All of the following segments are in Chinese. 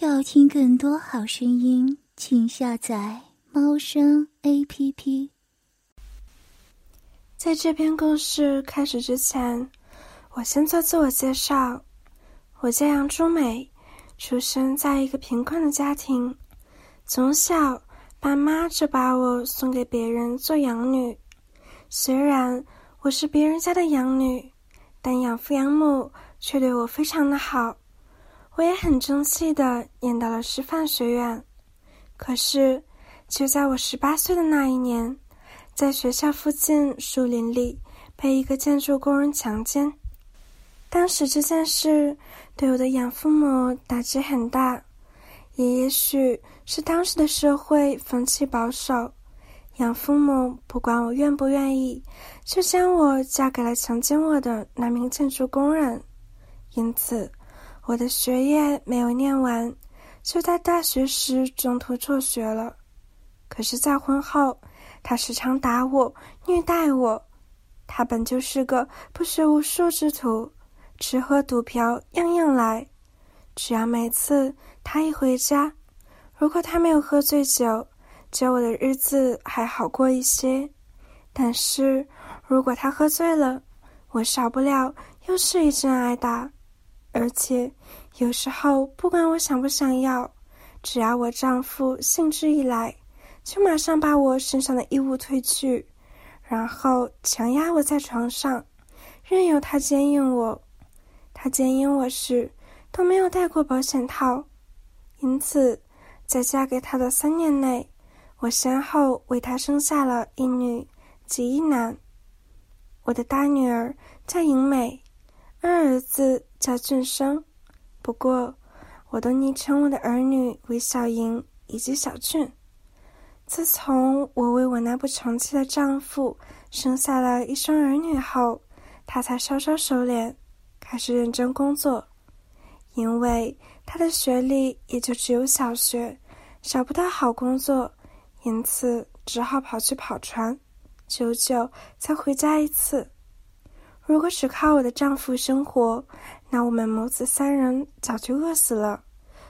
要听更多好声音，请下载猫声 A P P。在这篇故事开始之前，我先做自我介绍。我叫杨朱美，出生在一个贫困的家庭，从小爸妈就把我送给别人做养女。虽然我是别人家的养女，但养父养母却对我非常的好。我也很争气的念到了师范学院，可是就在我十八岁的那一年，在学校附近树林里被一个建筑工人强奸。当时这件事对我的养父母打击很大，也也许是当时的社会风气保守，养父母不管我愿不愿意，就将我嫁给了强奸我的那名建筑工人，因此。我的学业没有念完，就在大学时中途辍学了。可是再婚后，他时常打我、虐待我。他本就是个不学无术之徒，吃喝赌嫖样样来。只要每次他一回家，如果他没有喝醉酒，就我的日子还好过一些。但是如果他喝醉了，我少不了又是一阵挨打。而且，有时候不管我想不想要，只要我丈夫兴致一来，就马上把我身上的衣物褪去，然后强压我在床上，任由他奸淫我。他奸淫我时都没有戴过保险套，因此，在嫁给他的三年内，我先后为他生下了一女及一男。我的大女儿叫莹美。二儿子叫俊生，不过我都昵称我的儿女为小莹以及小俊。自从我为我那不成器的丈夫生下了一双儿女后，他才稍稍收敛，开始认真工作。因为他的学历也就只有小学，找不到好工作，因此只好跑去跑船，久久才回家一次。如果只靠我的丈夫生活，那我们母子三人早就饿死了。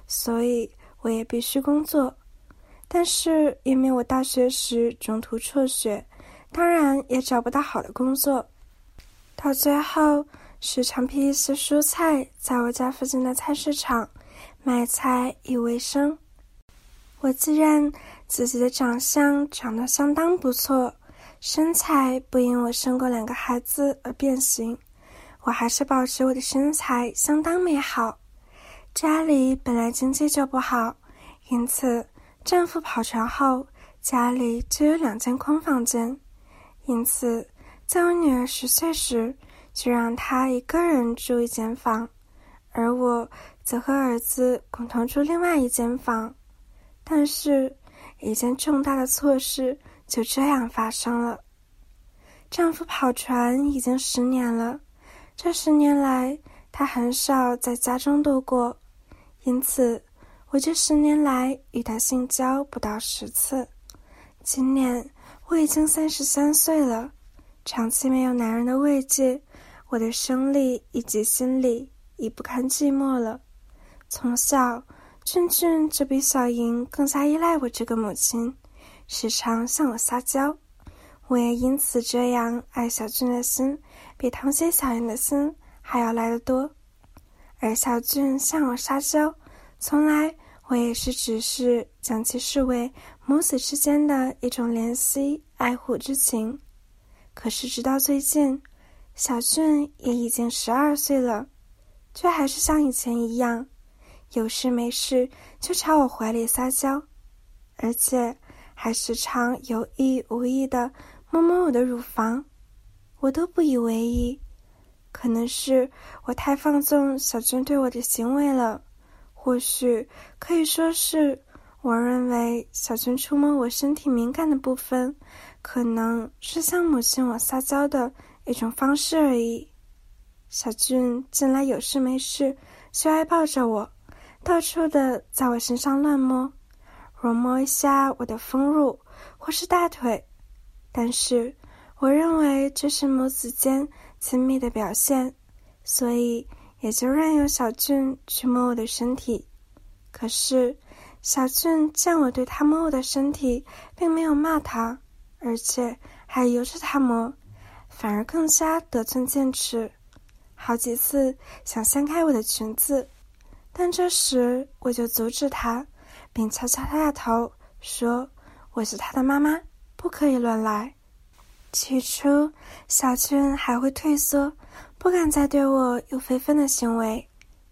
所以我也必须工作。但是因为我大学时中途辍学，当然也找不到好的工作。到最后，时常批一些蔬菜，在我家附近的菜市场卖菜以为生。我自认自己的长相长得相当不错。身材不因我生过两个孩子而变形，我还是保持我的身材相当美好。家里本来经济就不好，因此丈夫跑船后，家里就有两间空房间。因此，在我女儿十岁时，就让她一个人住一间房，而我则和儿子共同住另外一间房。但是，一件重大的错事。就这样发生了。丈夫跑船已经十年了，这十年来他很少在家中度过，因此我这十年来与他性交不到十次。今年我已经三十三岁了，长期没有男人的慰藉，我的生理以及心理已不堪寂寞了。从小，俊俊就比小莹更加依赖我这个母亲。时常向我撒娇，我也因此这样爱小俊的心，比堂姐小妍的心还要来得多。而小俊向我撒娇，从来我也是只是将其视为母子之间的一种怜惜爱护之情。可是直到最近，小俊也已经十二岁了，却还是像以前一样，有事没事就朝我怀里撒娇，而且。还时常有意无意的摸摸我的乳房，我都不以为意。可能是我太放纵小俊对我的行为了，或许可以说是我认为小俊触摸我身体敏感的部分，可能是向母亲我撒娇的一种方式而已。小俊近来有事没事就爱抱着我，到处的在我身上乱摸。揉摸一下我的丰乳或是大腿，但是我认为这是母子间亲密的表现，所以也就任由小俊去摸我的身体。可是小俊见我对他摸我的身体，并没有骂他，而且还由着他摸，反而更加得寸进尺，好几次想掀开我的裙子，但这时我就阻止他，并敲敲他的头，说：“我是他的妈妈，不可以乱来。”起初，小俊还会退缩，不敢再对我有非分的行为，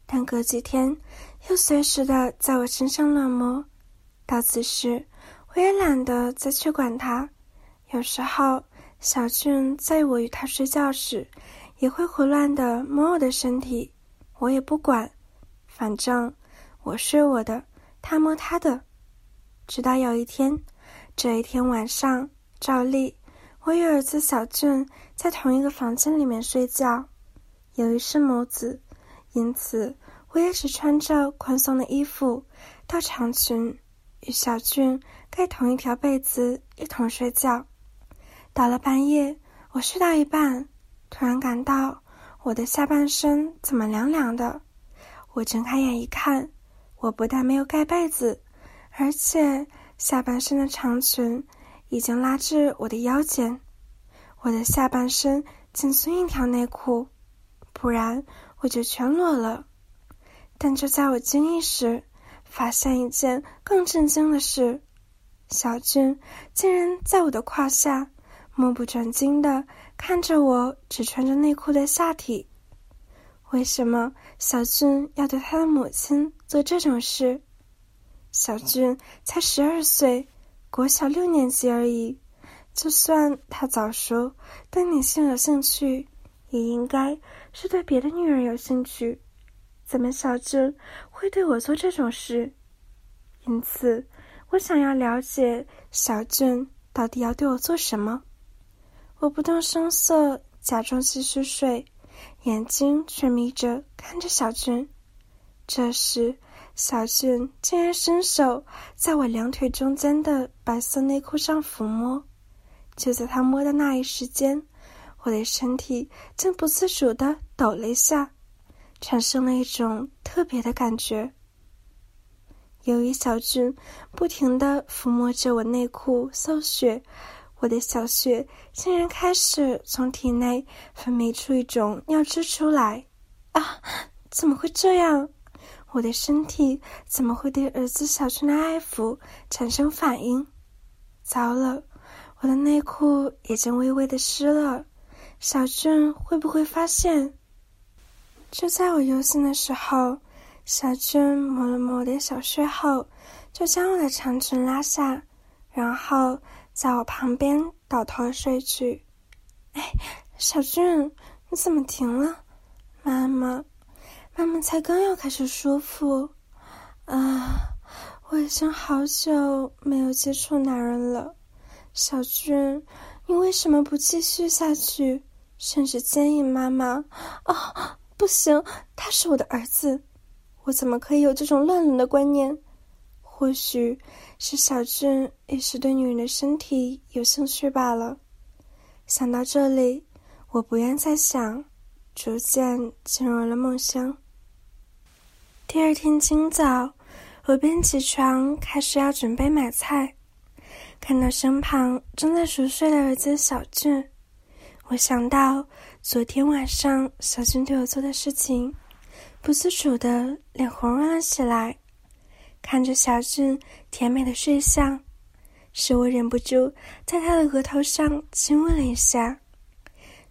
但隔几天又随时的在我身上乱摸。到此时，我也懒得再去管他。有时候，小俊在我与他睡觉时，也会胡乱的摸我的身体，我也不管，反正我睡我的，他摸他的。直到有一天，这一天晚上，照例。我与儿子小俊在同一个房间里面睡觉，由于是母子，因此我也只穿着宽松的衣服、到长裙，与小俊盖同一条被子一同睡觉。到了半夜，我睡到一半，突然感到我的下半身怎么凉凉的。我睁开眼一看，我不但没有盖被子，而且下半身的长裙。已经拉至我的腰间，我的下半身仅存一条内裤，不然我就全裸了。但就在我惊异时，发现一件更震惊的事：小俊竟然在我的胯下，目不转睛的看着我只穿着内裤的下体。为什么小俊要对他的母亲做这种事？小俊才十二岁。国小六年级而已，就算他早熟对女性有兴趣，也应该是对别的女人有兴趣。怎么小俊会对我做这种事？因此，我想要了解小俊到底要对我做什么。我不动声色，假装继续睡，眼睛却眯着看着小俊。这时。小俊竟然伸手在我两腿中间的白色内裤上抚摸，就在他摸的那一时间，我的身体竟不自主的抖了一下，产生了一种特别的感觉。由于小俊不停的抚摸着我内裤搜血，我的小穴竟然开始从体内分泌出一种尿汁出来。啊，怎么会这样？我的身体怎么会对儿子小俊的爱抚产生反应？糟了，我的内裤已经微微的湿了，小俊会不会发现？就在我忧心的时候，小俊抹了抹我的小穴后，就将我的长裙拉下，然后在我旁边倒头睡去。哎，小俊，你怎么停了？妈妈。妈妈才刚要开始舒服，啊！我已经好久没有接触男人了。小俊，你为什么不继续下去，甚至奸淫妈妈？啊，不行，他是我的儿子，我怎么可以有这种乱伦的观念？或许是小俊一时对女人的身体有兴趣罢了。想到这里，我不愿再想，逐渐进入了梦乡。第二天清早，我便起床，开始要准备买菜。看到身旁正在熟睡的儿子小俊，我想到昨天晚上小俊对我做的事情，不自主的脸红润了起来。看着小俊甜美的睡相，使我忍不住在他的额头上亲吻了一下。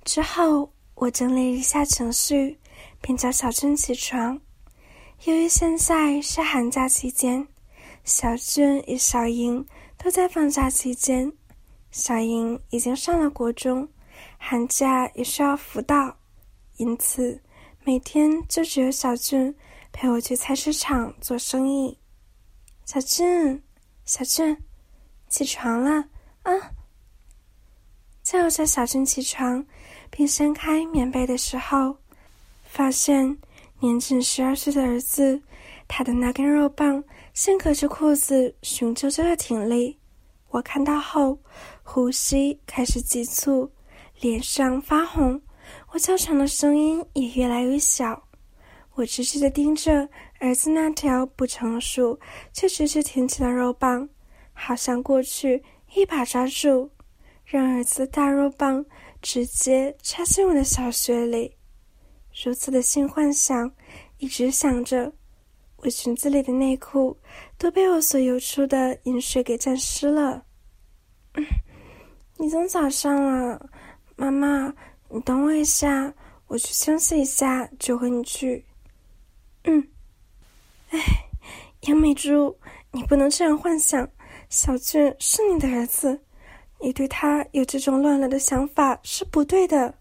之后，我整理一下情绪，便叫小俊起床。由于现在是寒假期间，小俊与小莹都在放假期间。小莹已经上了国中，寒假也需要辅导，因此每天就只有小俊陪我去菜市场做生意。小俊，小俊，起床了啊！叫我叫小俊起床并掀开棉被的时候，发现。年仅十二岁的儿子，他的那根肉棒先隔着裤子雄赳赳的挺立。我看到后，呼吸开始急促，脸上发红，我叫长的声音也越来越小。我直直的盯着儿子那条不成熟却直直挺起的肉棒，好像过去一把抓住，让儿子的大肉棒直接插进我的小穴里。如此的性幻想，一直想着，我裙子里的内裤都被我所流出的饮水给沾湿了。已经早上了，妈妈，你等我一下，我去清洗一下就和你去。嗯。哎，杨美珠，你不能这样幻想，小俊是你的儿子，你对他有这种乱了的想法是不对的。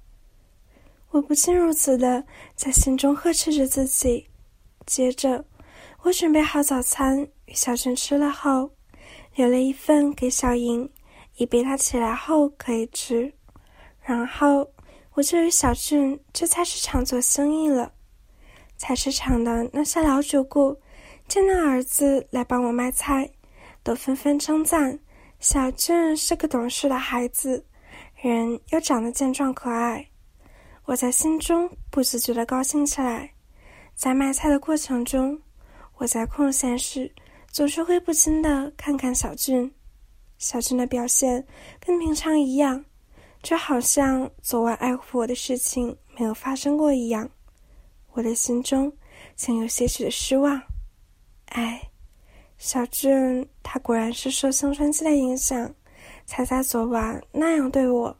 我不禁如此的在心中呵斥着自己。接着，我准备好早餐与小俊吃了后，留了一份给小莹。以备他起来后可以吃，然后我就与小俊去菜市场做生意了。菜市场的那些老主顾见到儿子来帮我卖菜，都纷纷称赞小俊是个懂事的孩子，人又长得健壮可爱。我在心中不自觉地高兴起来。在卖菜的过程中，我在空闲时总是会不禁地看看小俊。小俊的表现跟平常一样，就好像昨晚爱护我的事情没有发生过一样。我的心中竟有些许的失望。哎，小俊他果然是受青春期的影响，才在昨晚那样对我。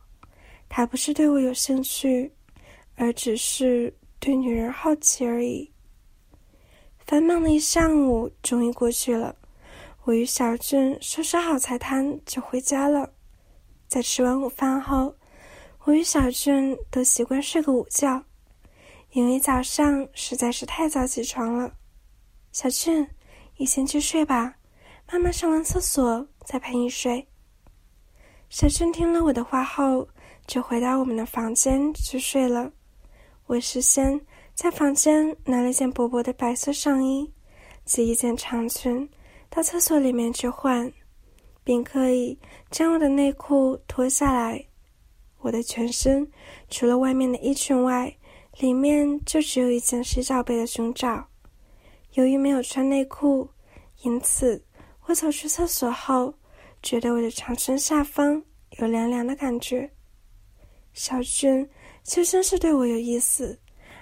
他不是对我有兴趣，而只是对女人好奇而已。繁忙的一上午终于过去了。我与小俊收拾好菜摊就回家了。在吃完午饭后，我与小俊都习惯睡个午觉，因为早上实在是太早起床了。小俊，你先去睡吧，妈妈上完厕所再陪你睡。小俊听了我的话后，就回到我们的房间去睡了。我事先在房间拿了一件薄薄的白色上衣及一件长裙。到厕所里面去换，并可以将我的内裤脱下来。我的全身除了外面的衣裙外，里面就只有一件洗澡被的胸罩。由于没有穿内裤，因此我走出厕所后，觉得我的长身下方有凉凉的感觉。小俊究竟是对我有意思，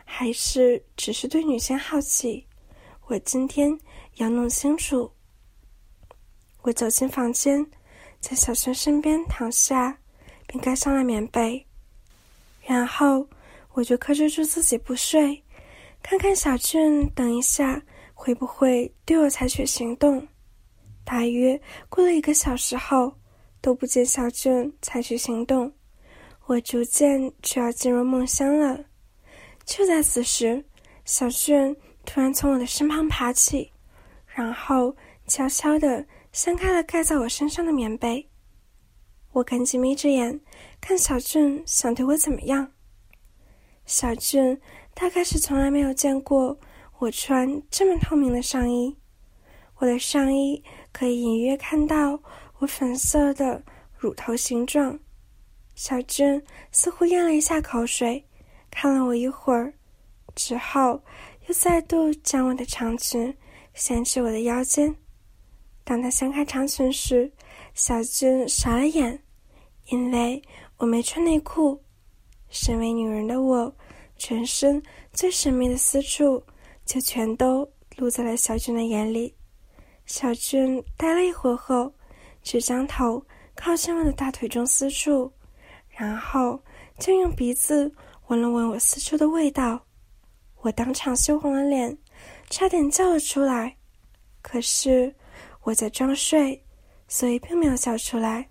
还是只是对女性好奇？我今天要弄清楚。我走进房间，在小轩身边躺下，并盖上了棉被。然后我就克制住自己不睡，看看小俊等一下会不会对我采取行动。大约过了一个小时后，都不见小俊采取行动，我逐渐就要进入梦乡了。就在此时，小俊突然从我的身旁爬起，然后悄悄地。掀开了盖在我身上的棉被，我赶紧眯着眼看小俊想对我怎么样。小俊大概是从来没有见过我穿这么透明的上衣，我的上衣可以隐约看到我粉色的乳头形状。小俊似乎咽了一下口水，看了我一会儿，之后又再度将我的长裙掀至我的腰间。当他掀开长裙时，小俊傻了眼，因为我没穿内裤。身为女人的我，全身最神秘的私处就全都露在了小俊的眼里。小俊呆了一会儿后，只将头靠近我的大腿中私处，然后就用鼻子闻了闻我私处的味道。我当场羞红了脸，差点叫了出来。可是。我在装睡，所以并没有笑出来。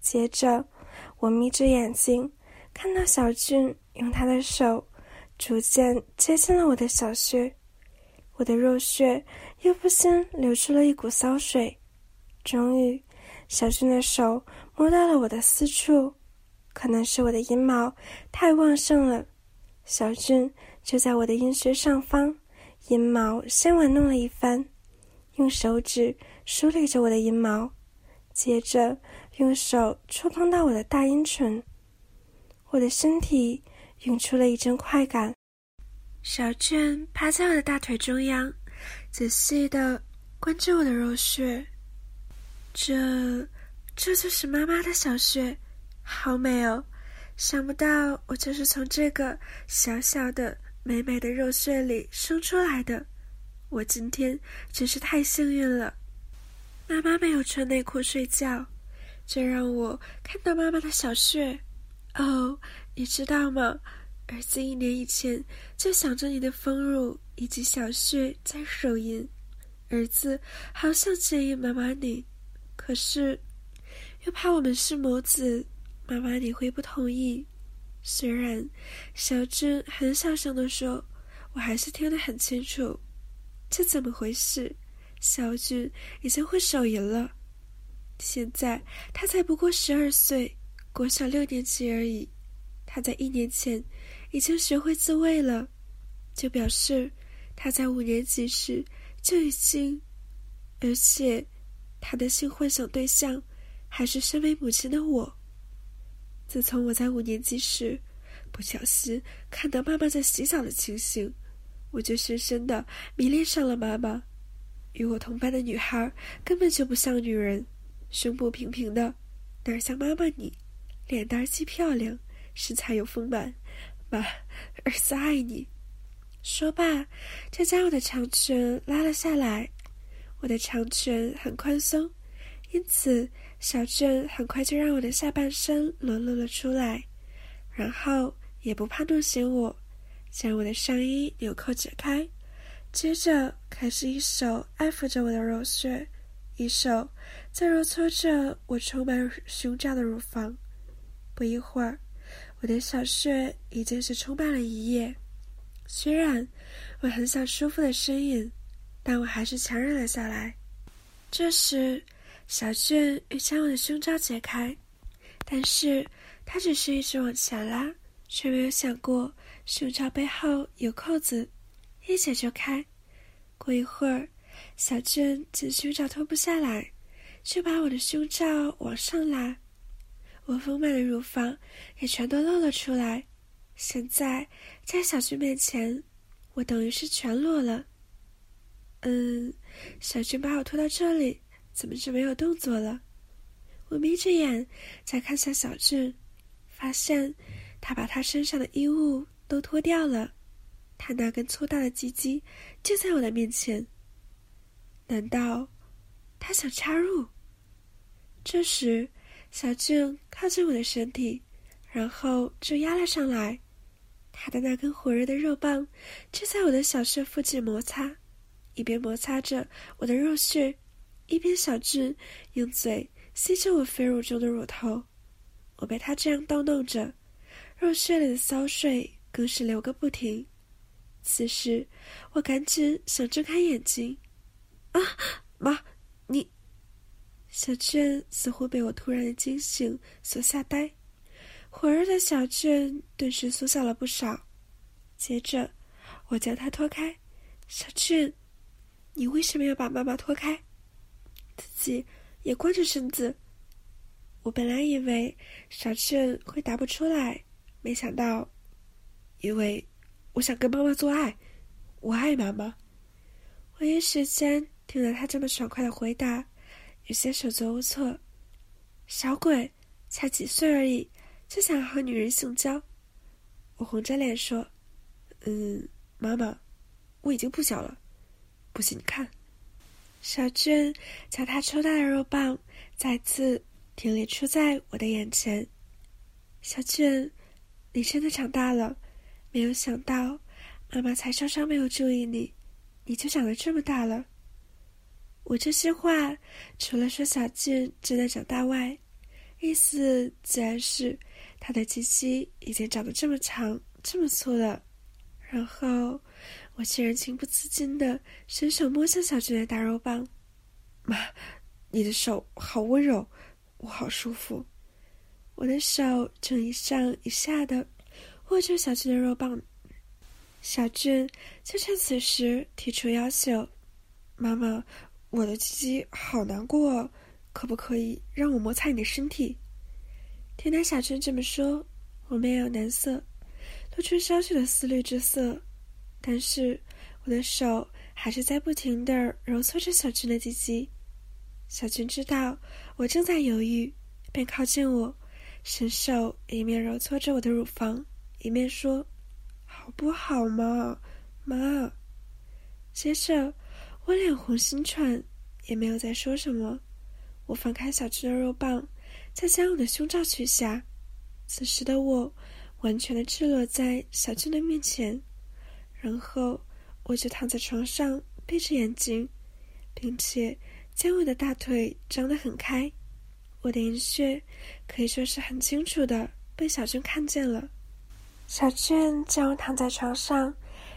接着，我眯着眼睛，看到小俊用他的手逐渐接近了我的小穴，我的肉穴又不禁流出了一股骚水。终于，小俊的手摸到了我的私处，可能是我的阴毛太旺盛了，小俊就在我的阴穴上方，阴毛先玩弄了一番。用手指梳理着我的阴毛，接着用手触碰到我的大阴唇，我的身体涌出了一阵快感。小俊趴在我的大腿中央，仔细的关注我的肉穴。这，这就是妈妈的小穴，好美哦！想不到我就是从这个小小的、美美的肉穴里生出来的。我今天真是太幸运了。妈妈没有穿内裤睡觉，这让我看到妈妈的小穴。哦，你知道吗？儿子一年以前就想着你的丰乳以及小穴在手淫，儿子好想见一妈妈你。可是，又怕我们是母子，妈妈你会不同意。虽然小俊很小声的说，我还是听得很清楚。这怎么回事？小俊已经会手淫了，现在他才不过十二岁，国小六年级而已。他在一年前已经学会自慰了，就表示他在五年级时就已经，而且。他的性幻想对象还是身为母亲的我。自从我在五年级时不小心看到妈妈在洗澡的情形，我就深深的迷恋上了妈妈。与我同班的女孩根本就不像女人，胸部平平的，哪像妈妈你，脸蛋既漂亮，身材又丰满。妈，儿子爱你。说罢，就将我的长裙拉了下来。我的长裙很宽松，因此小俊很快就让我的下半身裸露了出来，然后也不怕弄醒我，将我的上衣纽扣解开，接着开始一手爱抚着我的肉穴，一手在揉搓着我充满胸罩的乳房。不一会儿，我的小穴已经是充满了一夜。虽然我很想舒服的呻吟。但我还是强忍了下来。这时，小俊欲将我的胸罩解开，但是他只是一直往前拉，却没有想过胸罩背后有扣子，一解就开。过一会儿，小俊见胸罩脱不下来，就把我的胸罩往上拉，我丰满的乳房也全都露了出来。现在在小俊面前，我等于是全裸了。嗯，小俊把我拖到这里，怎么就没有动作了？我眯着眼再看向小俊，发现他把他身上的衣物都脱掉了，他那根粗大的鸡鸡就在我的面前。难道他想插入？这时，小俊靠近我的身体，然后就压了上来，他的那根火热的肉棒就在我的小穴附近摩擦。一边摩擦着我的肉穴，一边小俊用嘴吸着我肥乳中的乳头。我被他这样逗弄着，肉穴里的骚水更是流个不停。此时，我赶紧想睁开眼睛。啊，妈，小俊似乎被我突然的惊醒所吓呆，火热的小俊顿时缩小了不少。接着，我将他拖开，小俊。你为什么要把妈妈拖开，自己也光着身子？我本来以为小俊会答不出来，没想到，因为我想跟妈妈做爱，我爱妈妈。我一时间听了他这么爽快的回答，有些手足无措。小鬼，才几岁而已，就想和女人性交？我红着脸说：“嗯，妈妈，我已经不小了。”不信你看，小俊将他抽大的肉棒再次挺立出在我的眼前。小俊，你真的长大了，没有想到，妈妈才稍稍没有注意你，你就长得这么大了。我这些话除了说小俊正在长大外，意思自然是他的鸡鸡已经长得这么长、这么粗了。然后。我竟然情不自禁的伸手摸向小俊的大肉棒，妈，你的手好温柔，我好舒服。我的手正一上一下的握住小俊的肉棒，小俊就趁此时提出要求：“妈妈，我的鸡鸡好难过，可不可以让我摩擦你的身体？”听到小俊这么说，我面有难色，露出少许的思虑之色。但是，我的手还是在不停的揉搓着小俊的鸡鸡。小俊知道我正在犹豫，便靠近我，伸手一面揉搓着我的乳房，一面说：“好不好嘛，妈？”接着我脸红心喘，也没有再说什么。我放开小俊的肉棒，再将我的胸罩取下。此时的我完全的赤裸在小俊的面前，然后我就躺在床上，闭着眼睛，并且将我的大腿张得很开。我的阴穴可以说是很清楚的被小俊看见了。小俊见我躺在床上，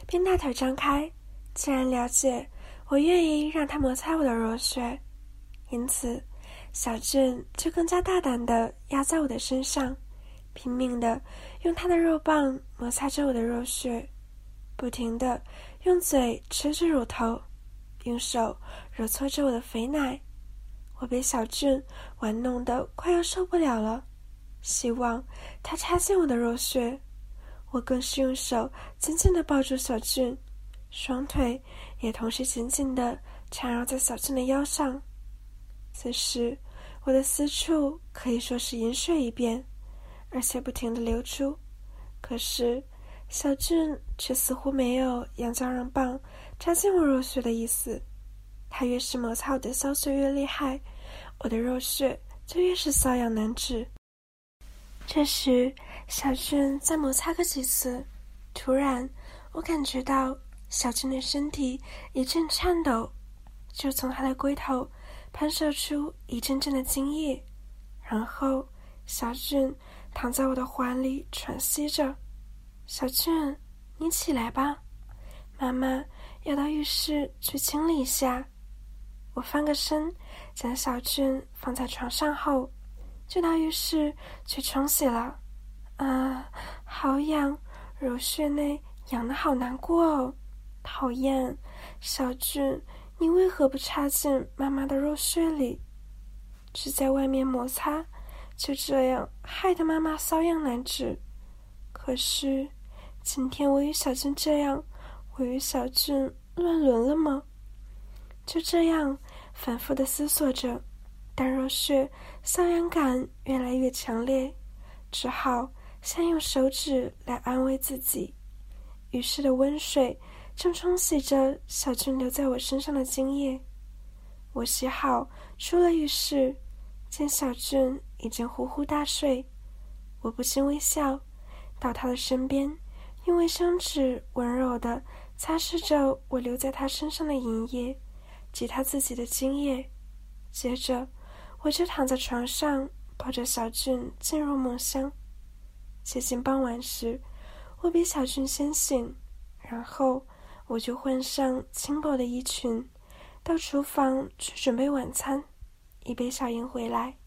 并大腿张开，竟然了解我愿意让他摩擦我的肉穴，因此。小俊就更加大胆地压在我的身上，拼命地用他的肉棒摩擦着我的肉穴，不停地用嘴吃着乳头，用手揉搓着我的肥奶。我被小俊玩弄得快要受不了了，希望他插进我的肉穴。我更是用手紧紧地抱住小俊，双腿也同时紧紧地缠绕在小俊的腰上。此时，我的私处可以说是银水一遍，而且不停的流出。可是，小俊却似乎没有扬睾让棒插进我肉穴的意思。他越是摩擦我的骚穴越厉害，我的肉穴就越是瘙痒难止。这时，小俊再摩擦个几次，突然，我感觉到小俊的身体一阵颤抖，就从他的龟头。喷射出一阵阵的精液，然后小俊躺在我的怀里喘息着。小俊，你起来吧，妈妈要到浴室去清理一下。我翻个身，将小俊放在床上后，就到浴室去冲洗了。啊，好痒，乳穴内痒的好难过哦，讨厌，小俊。你为何不插进妈妈的肉穴里，只在外面摩擦，就这样害得妈妈瘙痒难止？可是，今天我与小俊这样，我与小俊乱伦了吗？就这样反复的思索着，但若是瘙痒感越来越强烈，只好先用手指来安慰自己。于是的温水。正冲洗着小俊留在我身上的精液，我洗好出了浴室，见小俊已经呼呼大睡，我不禁微笑，到他的身边，用卫生纸温柔的擦拭着我留在他身上的银液及他自己的精液，接着我就躺在床上抱着小俊进入梦乡。接近傍晚时，我比小俊先醒，然后。我就换上轻薄的衣裙，到厨房去准备晚餐。一杯小营回来，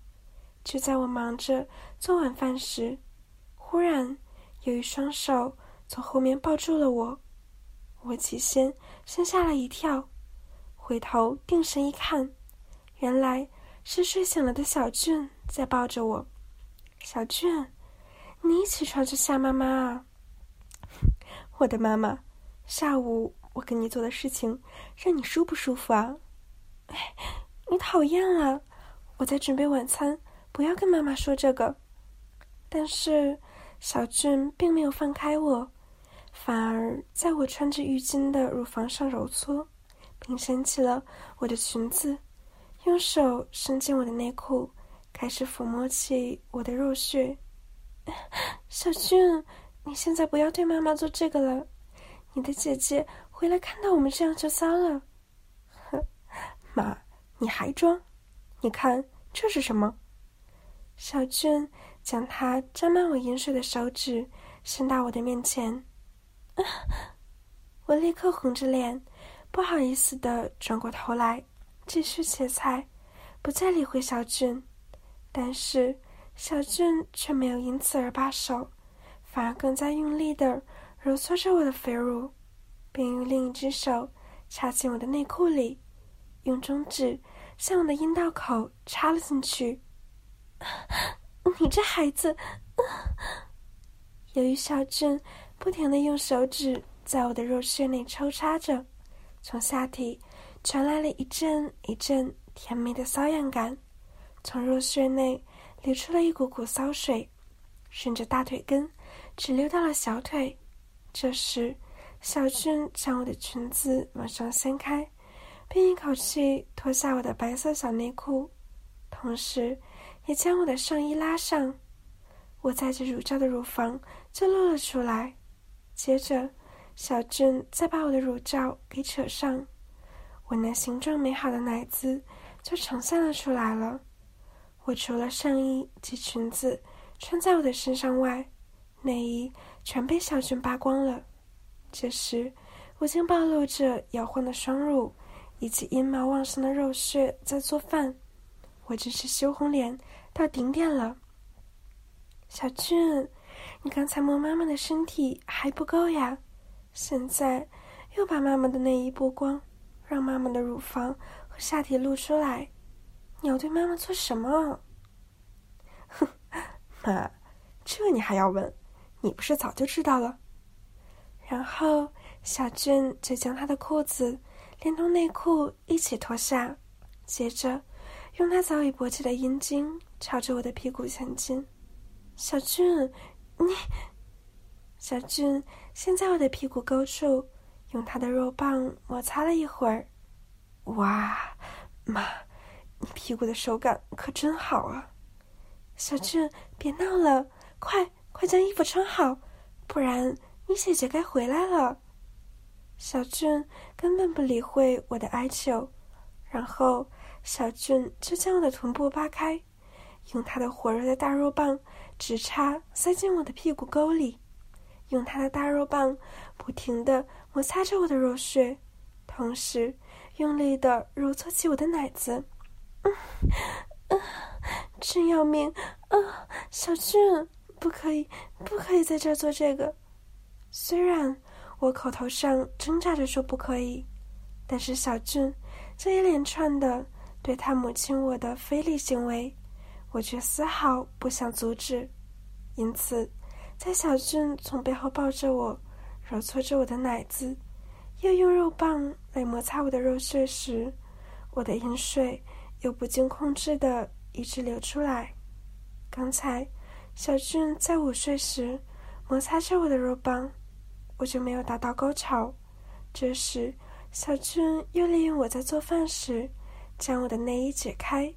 就在我忙着做晚饭时，忽然有一双手从后面抱住了我。我起先先吓了一跳，回头定神一看，原来是睡醒了的小俊在抱着我。小俊，你起床就吓妈妈啊！我的妈妈。下午我跟你做的事情，让你舒不舒服啊？哎，你讨厌啊！我在准备晚餐，不要跟妈妈说这个。但是小俊并没有放开我，反而在我穿着浴巾的乳房上揉搓，并掀起了我的裙子，用手伸进我的内裤，开始抚摸起我的肉穴。小俊，你现在不要对妈妈做这个了。你的姐姐回来看到我们这样就糟了，哼！妈，你还装？你看这是什么？小俊将他沾满我盐水的手指伸到我的面前，我立刻红着脸，不好意思的转过头来，继续切菜，不再理会小俊。但是小俊却没有因此而罢手，反而更加用力的。揉搓着我的肥乳，并用另一只手插进我的内裤里，用中指向我的阴道口插了进去。你这孩子！由于小镇不停的用手指在我的肉穴内抽插着，从下体传来了一阵一阵甜美的瘙痒感，从肉穴内流出了一股股骚水，顺着大腿根直流到了小腿。这时，小俊将我的裙子往上掀开，并一口气脱下我的白色小内裤，同时也将我的上衣拉上。我载着乳罩的乳房就露了出来。接着，小俊再把我的乳罩给扯上，我那形状美好的奶子就呈现了出来了。我除了上衣及裙子穿在我的身上外，内衣全被小俊扒光了。这时，我竟暴露着摇晃的双乳，以及阴毛旺盛的肉穴在做饭，我真是羞红脸到顶点了。小俊，你刚才摸妈妈的身体还不够呀，现在又把妈妈的内衣剥光，让妈妈的乳房和下体露出来，你要对妈妈做什么？哼，妈，这你还要问？你不是早就知道了？然后，小俊就将他的裤子连同内裤一起脱下，接着用他早已勃起的阴茎朝着我的屁股前进。小俊，你……小俊先在我的屁股沟处用他的肉棒摩擦了一会儿。哇，妈，你屁股的手感可真好啊！小俊，别闹了，快快将衣服穿好，不然……你姐姐该回来了，小俊根本不理会我的哀求，然后小俊就将我的臀部扒开，用他的火热的大肉棒直插塞进我的屁股沟里，用他的大肉棒不停的摩擦着我的肉穴，同时用力的揉搓起我的奶子，嗯，嗯，真要命。啊！小俊，不可以，不可以在这儿做这个。虽然我口头上挣扎着说不可以，但是小俊这一连串的对他母亲我的非礼行为，我却丝毫不想阻止。因此，在小俊从背后抱着我，揉搓着我的奶子，又用肉棒来摩擦我的肉穴时，我的饮水又不经控制的一直流出来。刚才小俊在午睡时摩擦着我的肉棒。我就没有达到高潮。这时，小俊又利用我在做饭时，将我的内衣解开，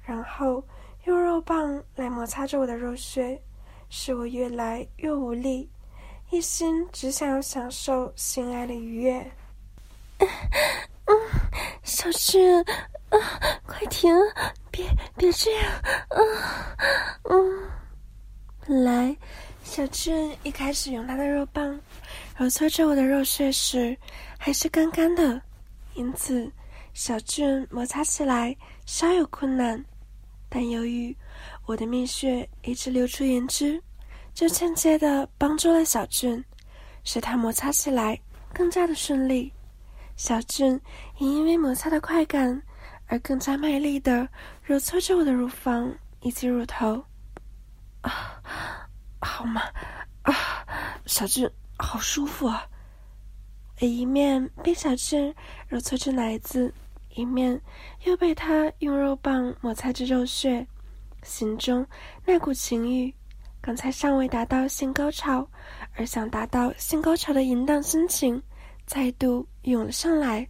然后用肉棒来摩擦着我的肉穴，使我越来越无力，一心只想要享受性爱的愉悦。嗯，小俊，啊，快停！别别这样！啊，嗯。本来，小俊一开始用他的肉棒。揉搓着我的肉穴时，还是干干的，因此小俊摩擦起来稍有困难。但由于我的蜜穴一直流出盐汁，就间接的帮助了小俊，使他摩擦起来更加的顺利。小俊也因为摩擦的快感而更加卖力的揉搓着我的乳房以及乳头。啊，好吗？啊，小俊。好舒服啊！一面被小俊揉搓着奶子，一面又被他用肉棒摩擦着肉穴，心中那股情欲，刚才尚未达到性高潮，而想达到性高潮的淫荡心情，再度涌了上来。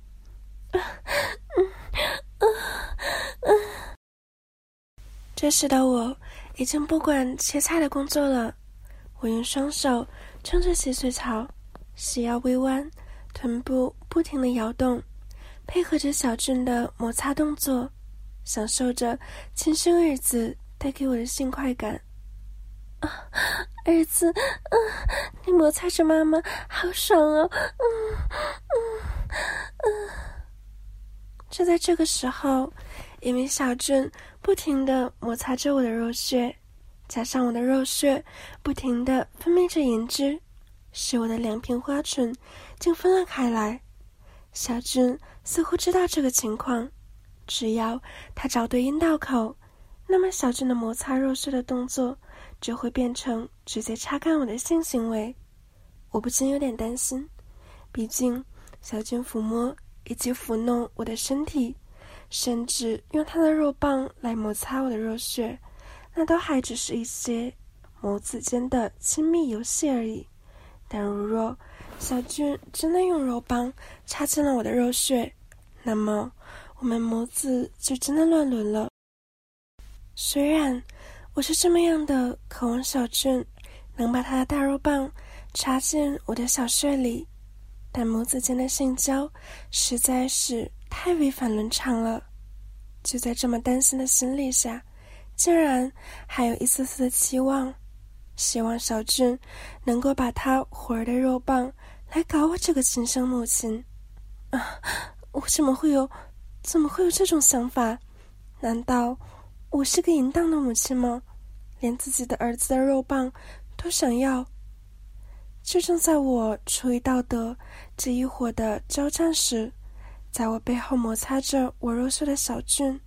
这时的我已经不管切菜的工作了，我用双手。撑着洗水槽，细腰微弯，臀部不停的摇动，配合着小俊的摩擦动作，享受着亲生儿子带给我的性快感。啊，儿子，嗯，你摩擦着妈妈，好爽哦，嗯嗯嗯。就在这个时候，因为小俊不停的摩擦着我的肉穴。加上我的肉穴不停的分泌着银汁，使我的两片花唇竟分了开来。小俊似乎知道这个情况，只要他找对阴道口，那么小俊的摩擦肉穴的动作就会变成直接插干我的性行为。我不禁有点担心，毕竟小俊抚摸以及抚弄我的身体，甚至用他的肉棒来摩擦我的肉穴，那都还只是一些母子间的亲密游戏而已。但如若小俊真的用肉棒插进了我的肉穴，那么我们母子就真的乱伦了。虽然我是这么样的渴望小俊能把他的大肉棒插进我的小穴里，但母子间的性交实在是太违反伦常了。就在这么担心的心理下，竟然还有一丝丝的期望，希望小俊能够把他活儿的肉棒来搞我这个亲生母亲。啊，我怎么会有，怎么会有这种想法？难道？我是个淫荡的母亲吗？连自己的儿子的肉棒都想要？就正在我出于道德这一伙的交战时，在我背后摩擦着我肉色的小俊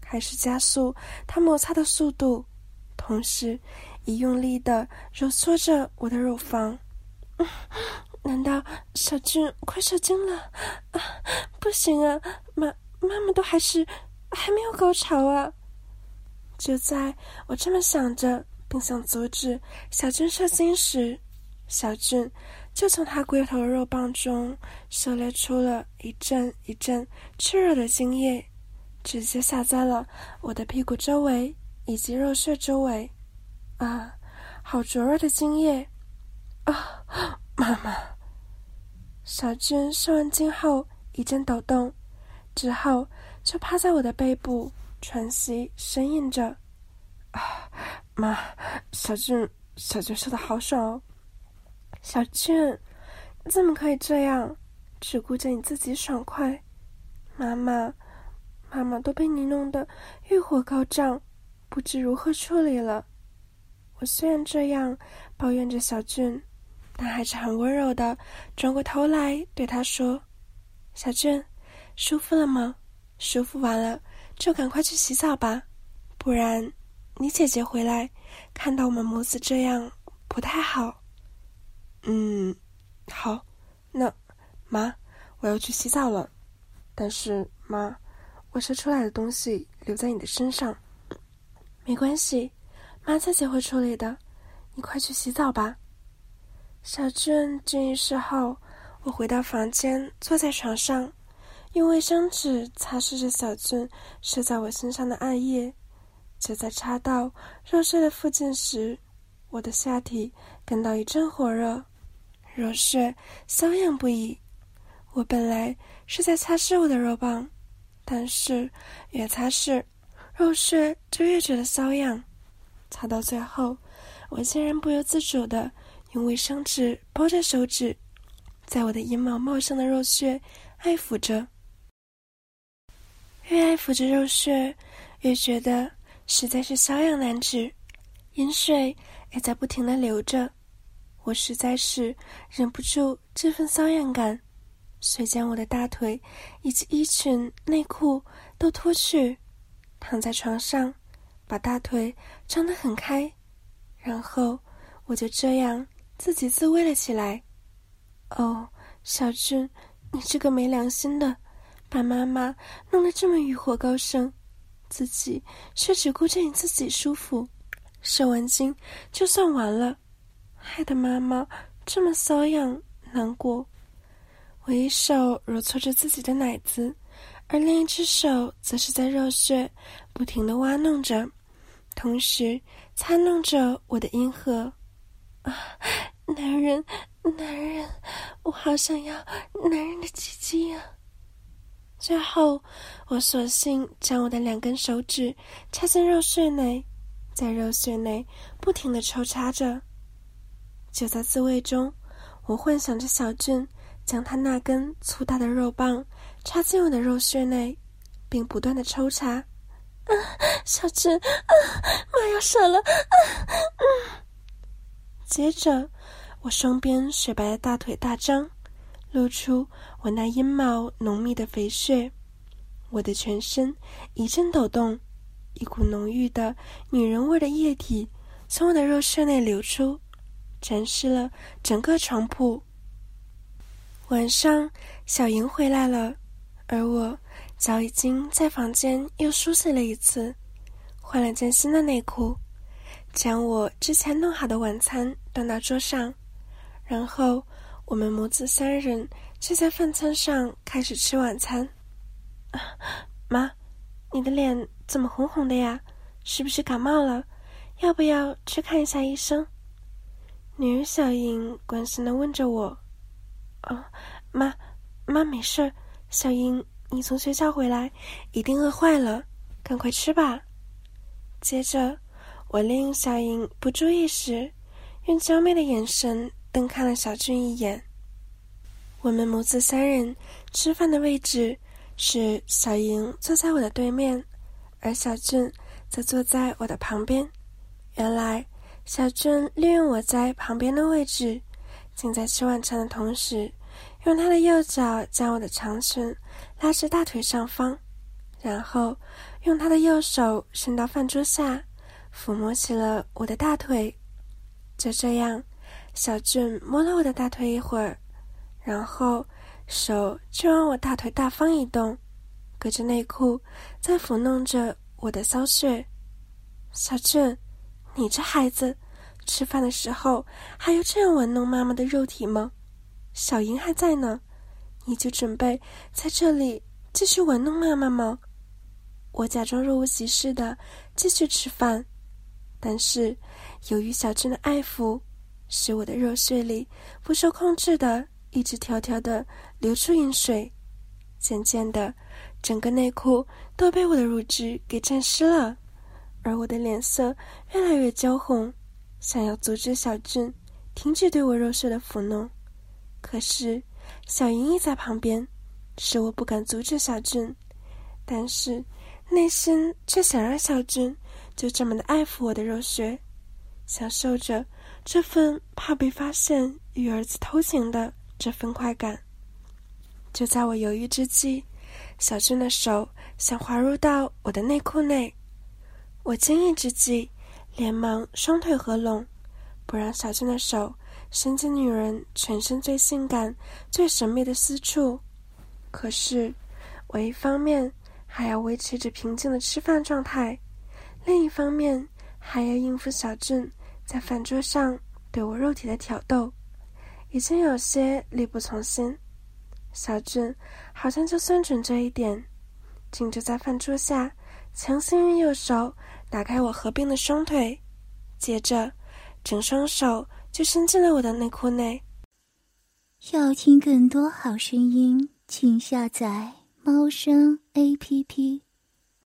开始加速他摩擦的速度，同时一用力的揉搓着我的乳房。难道小俊快射精了？啊，不行啊！妈，妈妈都还是还没有高潮啊！就在我这么想着，并想阻止小俊射精时，小俊就从他龟头肉棒中射猎出了一阵一阵炽热的精液，直接洒在了我的屁股周围以及肉穴周围。啊，好灼热的精液！啊，妈妈！小俊射完精后一阵抖动，之后就趴在我的背部。喘息，呻吟着，啊，妈，小俊，小俊射的好爽哦。小俊，你怎么可以这样，只顾着你自己爽快？妈妈，妈妈都被你弄得欲火高涨，不知如何处理了。我虽然这样抱怨着小俊，但还是很温柔的转过头来对他说：“小俊，舒服了吗？舒服完了。”就赶快去洗澡吧，不然你姐姐回来看到我们母子这样不太好。嗯，好，那妈，我要去洗澡了。但是妈，我射出来的东西留在你的身上，没关系，妈自己会处理的。你快去洗澡吧。小俊进浴室后，我回到房间，坐在床上。用卫生纸擦拭着小俊射在我身上的艾叶，就在插到肉色的附近时，我的下体感到一阵火热，肉穴瘙痒不已。我本来是在擦拭我的肉棒，但是越擦拭，肉屑就越觉得瘙痒。擦到最后，我竟然不由自主的用卫生纸包着手指，在我的阴毛茂盛的肉穴爱抚着。越爱抚着肉穴，越觉得实在是瘙痒难止，饮水也在不停的流着。我实在是忍不住这份瘙痒感，遂将我的大腿以及衣裙、内裤都脱去，躺在床上，把大腿张得很开，然后我就这样自己自慰了起来。哦，小俊，你这个没良心的！把妈妈弄得这么欲火高升，自己却只顾着你自己舒服，射完精就算完了，害得妈妈这么瘙痒难过。我一手揉搓着自己的奶子，而另一只手则是在肉穴不停的挖弄着，同时擦弄着我的阴核。啊，男人，男人，我好想要男人的鸡鸡啊！最后，我索性将我的两根手指插进肉穴内，在肉穴内不停的抽插着。就在自慰中，我幻想着小俊将他那根粗大的肉棒插进我的肉穴内，并不断的抽插。啊，小俊，啊，妈要射了！啊，嗯。接着，我双边雪白的大腿大张。露出我那阴毛浓密的肥穴，我的全身一阵抖动，一股浓郁的女人味的液体从我的肉室内流出，沾湿了整个床铺。晚上，小莹回来了，而我早已经在房间又梳洗了一次，换了件新的内裤，将我之前弄好的晚餐端到桌上，然后我们母子三人就在饭餐上开始吃晚餐。妈，你的脸怎么红红的呀？是不是感冒了？要不要去看一下医生？女儿小英关心的问着我。哦，妈，妈没事。小英，你从学校回来，一定饿坏了，赶快吃吧。接着，我利用小英不注意时，用娇媚的眼神瞪看了小俊一眼。我们母子三人吃饭的位置。是小莹坐在我的对面，而小俊则坐在我的旁边。原来，小俊利用我在旁边的位置，竟在吃晚餐的同时，用他的右脚将我的长裙拉至大腿上方，然后用他的右手伸到饭桌下，抚摸起了我的大腿。就这样，小俊摸了我的大腿一会儿，然后。手就往我大腿大方移动，隔着内裤在抚弄着我的骚穴。小俊，你这孩子，吃饭的时候还要这样玩弄妈妈的肉体吗？小莹还在呢，你就准备在这里继续玩弄妈妈吗？我假装若无其事的继续吃饭，但是由于小俊的爱抚，使我的肉穴里不受控制的。一直条条的流出饮水，渐渐的，整个内裤都被我的乳汁给沾湿了，而我的脸色越来越焦红，想要阻止小俊停止对我肉色的抚弄，可是小莹莹在旁边，使我不敢阻止小俊，但是内心却想让小俊就这么的爱抚我的肉穴，享受着这份怕被发现与儿子偷情的。这份快感，就在我犹豫之际，小俊的手想滑入到我的内裤内，我惊异之际，连忙双腿合拢，不让小俊的手伸进女人全身最性感、最神秘的私处。可是，我一方面还要维持着平静的吃饭状态，另一方面还要应付小俊在饭桌上对我肉体的挑逗。已经有些力不从心，小俊好像就算准这一点，竟就在饭桌下强行用右手打开我合并的双腿，接着整双手就伸进了我的内裤内。要听更多好声音，请下载猫声 A P P。